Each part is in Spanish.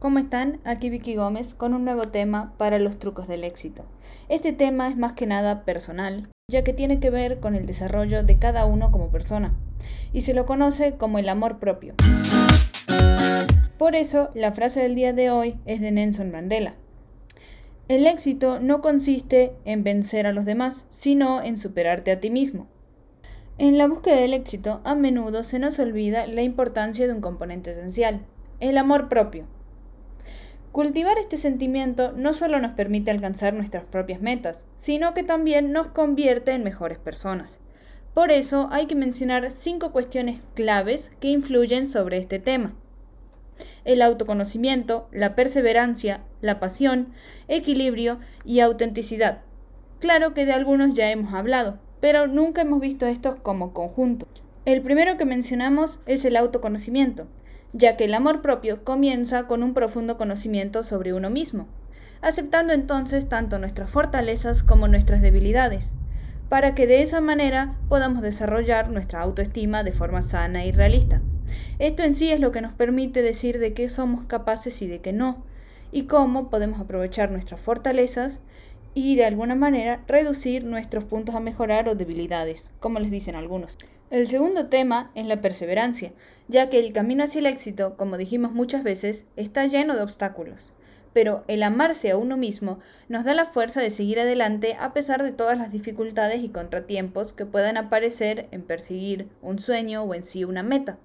¿Cómo están? Aquí Vicky Gómez con un nuevo tema para los trucos del éxito. Este tema es más que nada personal, ya que tiene que ver con el desarrollo de cada uno como persona, y se lo conoce como el amor propio. Por eso, la frase del día de hoy es de Nelson Mandela. El éxito no consiste en vencer a los demás, sino en superarte a ti mismo. En la búsqueda del éxito, a menudo se nos olvida la importancia de un componente esencial, el amor propio. Cultivar este sentimiento no solo nos permite alcanzar nuestras propias metas, sino que también nos convierte en mejores personas. Por eso hay que mencionar cinco cuestiones claves que influyen sobre este tema. El autoconocimiento, la perseverancia, la pasión, equilibrio y autenticidad. Claro que de algunos ya hemos hablado, pero nunca hemos visto estos como conjunto. El primero que mencionamos es el autoconocimiento ya que el amor propio comienza con un profundo conocimiento sobre uno mismo, aceptando entonces tanto nuestras fortalezas como nuestras debilidades, para que de esa manera podamos desarrollar nuestra autoestima de forma sana y realista. Esto en sí es lo que nos permite decir de qué somos capaces y de qué no, y cómo podemos aprovechar nuestras fortalezas y de alguna manera reducir nuestros puntos a mejorar o debilidades, como les dicen algunos. El segundo tema es la perseverancia, ya que el camino hacia el éxito, como dijimos muchas veces, está lleno de obstáculos. Pero el amarse a uno mismo nos da la fuerza de seguir adelante a pesar de todas las dificultades y contratiempos que puedan aparecer en perseguir un sueño o en sí una meta.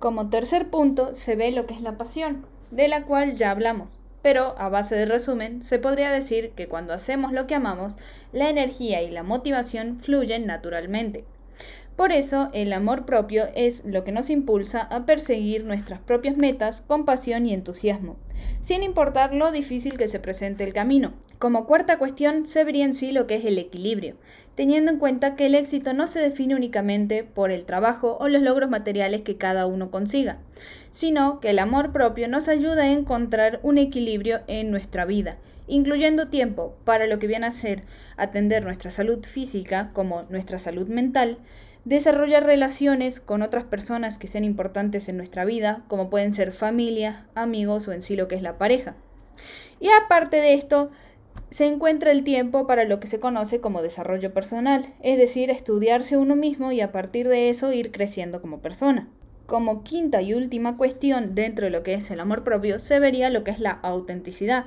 Como tercer punto se ve lo que es la pasión, de la cual ya hablamos. Pero a base de resumen, se podría decir que cuando hacemos lo que amamos, la energía y la motivación fluyen naturalmente. Por eso, el amor propio es lo que nos impulsa a perseguir nuestras propias metas con pasión y entusiasmo, sin importar lo difícil que se presente el camino. Como cuarta cuestión, se vería en sí lo que es el equilibrio, teniendo en cuenta que el éxito no se define únicamente por el trabajo o los logros materiales que cada uno consiga, sino que el amor propio nos ayuda a encontrar un equilibrio en nuestra vida incluyendo tiempo para lo que viene a ser atender nuestra salud física como nuestra salud mental, desarrollar relaciones con otras personas que sean importantes en nuestra vida, como pueden ser familia, amigos o en sí lo que es la pareja. Y aparte de esto, se encuentra el tiempo para lo que se conoce como desarrollo personal, es decir, estudiarse uno mismo y a partir de eso ir creciendo como persona. Como quinta y última cuestión dentro de lo que es el amor propio, se vería lo que es la autenticidad.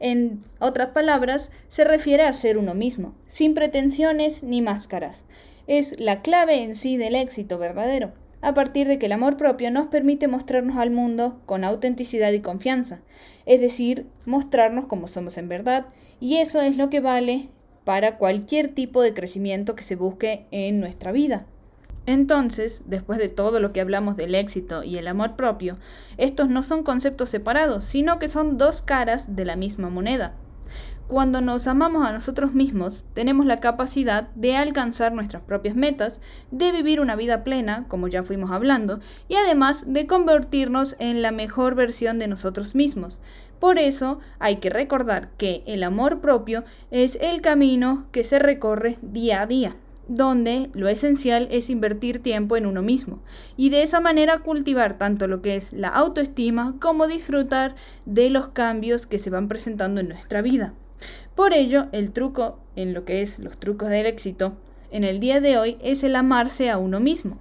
En otras palabras, se refiere a ser uno mismo, sin pretensiones ni máscaras es la clave en sí del éxito verdadero, a partir de que el amor propio nos permite mostrarnos al mundo con autenticidad y confianza, es decir, mostrarnos como somos en verdad, y eso es lo que vale para cualquier tipo de crecimiento que se busque en nuestra vida. Entonces, después de todo lo que hablamos del éxito y el amor propio, estos no son conceptos separados, sino que son dos caras de la misma moneda. Cuando nos amamos a nosotros mismos, tenemos la capacidad de alcanzar nuestras propias metas, de vivir una vida plena, como ya fuimos hablando, y además de convertirnos en la mejor versión de nosotros mismos. Por eso hay que recordar que el amor propio es el camino que se recorre día a día donde lo esencial es invertir tiempo en uno mismo y de esa manera cultivar tanto lo que es la autoestima como disfrutar de los cambios que se van presentando en nuestra vida. Por ello, el truco en lo que es los trucos del éxito en el día de hoy es el amarse a uno mismo.